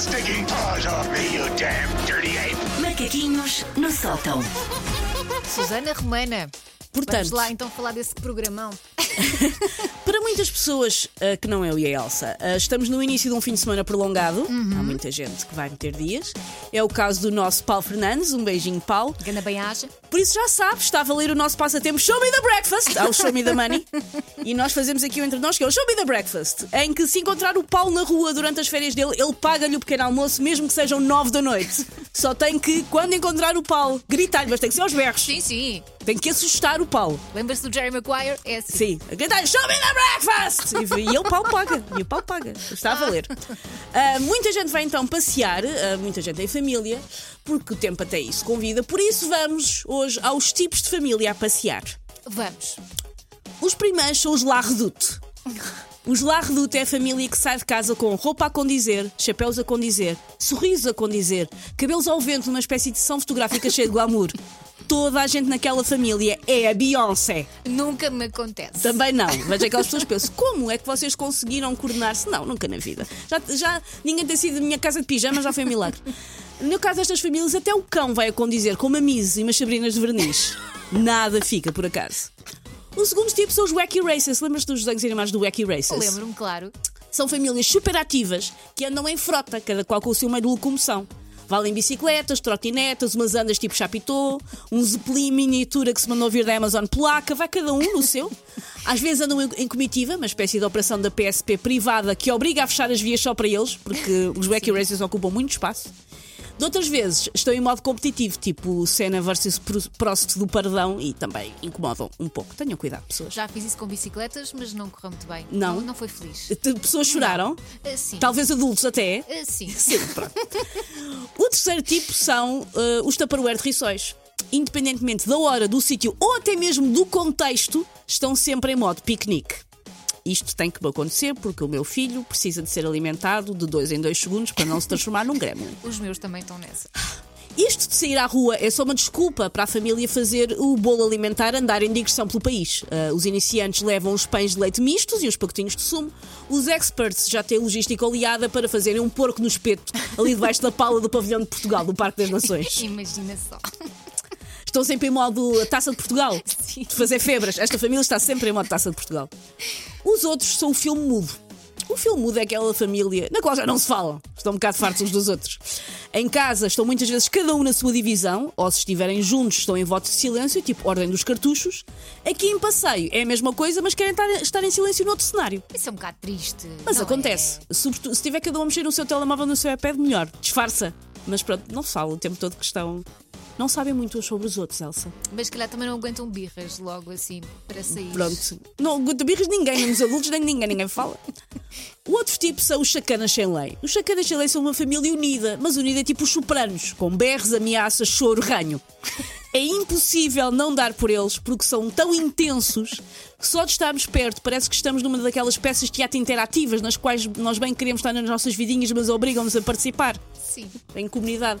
stinking paws off me, you damn dirty ape! Macaquinhos no sótão. Susana Romana. Portanto, Vamos lá então falar desse programão. para muitas pessoas ah, que não eu e a Elsa, ah, estamos no início de um fim de semana prolongado. Há muita gente que vai meter dias. É o caso do nosso Paulo Fernandes. Um beijinho, Paulo. Gana bem acha. Por isso já sabe, está a valer o nosso passatempo Show Me the Breakfast, ao Show Me the Money. e nós fazemos aqui o entre nós, que é o Show Me the Breakfast, em que se encontrar o Paulo na rua durante as férias dele, ele paga-lhe o pequeno almoço, mesmo que sejam nove da noite. Só tem que, quando encontrar o Paulo, gritar-lhe, mas tem que ser aos berros. Sim, sim. Tem que assustar o Paulo. Lembra-se do Jerry Maguire? É assim. Sim, gritar Show me the breakfast! E, e o pau paga, e o pau paga. Está a valer. Ah, muita gente vai então passear, ah, muita gente tem família, porque o tempo até isso convida. Por isso vamos hoje aos tipos de família a passear. Vamos. Os primeiros são os La Redoute. Os La Redoute é a família que sai de casa com roupa a condizer, chapéus a condizer, sorrisos a condizer, cabelos ao vento numa espécie de sessão fotográfica cheia de glamour. Toda a gente naquela família é a Beyoncé. Nunca me acontece. Também não. Veja aquelas pessoas que pensam, como é que vocês conseguiram coordenar-se? Não, nunca na vida. Já, já ninguém tem sido a minha casa de pijama, já foi um milagre. No caso destas famílias, até o cão vai a condizer com uma mise e umas sabrinas de verniz. Nada fica, por acaso. O segundo tipo são os Wacky Races. Lembras-te dos desenhos animados do Wacky Races? Lembro-me, claro. São famílias super ativas que andam em frota, cada qual com o seu meio de locomoção. Valem bicicletas, trotinetas, umas andas tipo chapitô, um zeppelin miniatura que se mandou vir da Amazon polaca, vai cada um no seu. Às vezes andam em comitiva, uma espécie de operação da PSP privada que obriga a fechar as vias só para eles, porque os Wacky Races ocupam muito espaço. De outras vezes estão em modo competitivo, tipo Senna versus Pro- Prost do Pardão, e também incomodam um pouco. Tenham cuidado, pessoas. Já fiz isso com bicicletas, mas não correu muito bem. Não? Não, não foi feliz. Te- Pessoas choraram, Ah, sim. talvez adultos até. Ah, sim. Sim, pronto. O terceiro tipo são eh, os Tupperware de rissóis. Independentemente da hora, do sítio ou até mesmo do contexto, estão sempre em modo piquenique. Isto tem que acontecer porque o meu filho precisa de ser alimentado de dois em dois segundos para não se transformar num gremlin. Os meus também estão nessa. Isto de sair à rua é só uma desculpa para a família fazer o bolo alimentar andar em digressão pelo país. Ah, os iniciantes levam os pães de leite mistos e os pacotinhos de sumo. Os experts já têm logística oleada para fazerem um porco no espeto ali debaixo da pala do pavilhão de Portugal, do Parque das Nações. Imagina só. Estão sempre em modo taça de Portugal. Sim. De fazer febras. Esta família está sempre em modo taça de Portugal. Os outros são o filme mudo. O filme mudo é aquela família na qual já não se falam. Estão um bocado fartos uns dos outros. Em casa estão muitas vezes cada um na sua divisão, ou se estiverem juntos estão em voto de silêncio, tipo ordem dos cartuchos. Aqui em passeio é a mesma coisa, mas querem estar, estar em silêncio no outro cenário. Isso é um bocado triste. Mas não acontece. é? Sobretudo, se tiver cada um a mexer no seu telemóvel, no seu iPad, melhor. Disfarça. Mas pronto, não se fala o tempo todo que estão. Não sabem muito uns sobre os outros, Elsa. Mas se calhar também não aguentam birras logo assim para sair. Pronto. Não aguenta birras ninguém, nem os adultos, nem ninguém, ninguém fala. O outro tipo são os chacanas sem lei. Os chacanas sem lei são uma família unida, mas unida é tipo os sopranos, com berros, ameaças, choro, ranho. É impossível não dar por eles porque são tão intensos que só de estarmos perto parece que estamos numa daquelas peças de teatro interativas nas quais nós bem queremos estar nas nossas vidinhas, mas obrigam-nos a participar Sim. em comunidade.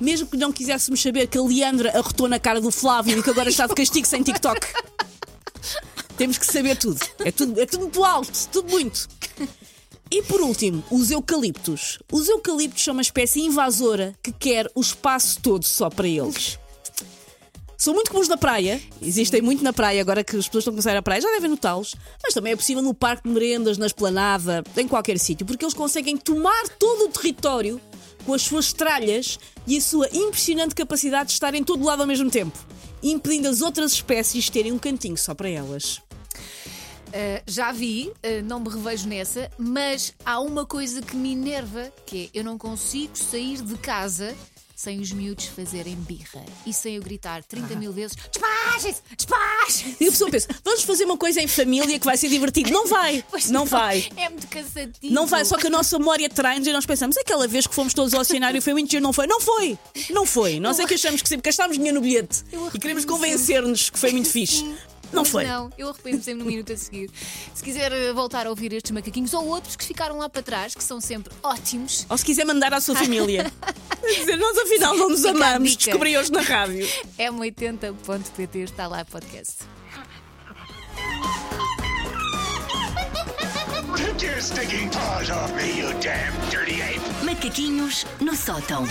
Mesmo que não quiséssemos saber que a Leandra arrotou na cara do Flávio e que agora está de castigo sem TikTok. Temos que saber tudo. É tudo, é tudo muito alto, tudo muito. E por último, os eucaliptos. Os eucaliptos são uma espécie invasora que quer o espaço todo só para eles. São muito comuns na praia, existem muito na praia, agora que as pessoas estão a começar a ir à praia, já devem notá-los, mas também é possível no parque de merendas, na esplanada, em qualquer sítio, porque eles conseguem tomar todo o território com as suas tralhas e a sua impressionante capacidade de estar em todo lado ao mesmo tempo, impedindo as outras espécies de terem um cantinho só para elas. Uh, já vi, uh, não me revejo nessa, mas há uma coisa que me enerva, que é eu não consigo sair de casa sem os miúdos fazerem birra e sem eu gritar 30 mil vezes despachem-se, despachem E a pessoa pensa, vamos fazer uma coisa em família que vai ser divertido. Não vai, não vai. É muito cansativo. Não vai, só que a nossa memória trai-nos e nós pensamos, aquela vez que fomos todos ao cenário foi muito giro, não foi? Não foi! Não foi! Nós é que achamos que sempre gastámos dinheiro no bilhete e queremos arrependo-me convencer-nos que foi muito fixe. Não Mas foi. Não, eu arrependo sempre no minuto a seguir. Se quiser eh, voltar a ouvir estes macaquinhos ou outros que ficaram lá para trás, que são sempre ótimos, Ou se quiser mandar à sua família. A dizer, nós afinal não nos amamos, descobri hoje na rádio. m80.pt está lá podcast. Take your stinking paws off me, you damn dirty ape! Macaquinhos no sótão.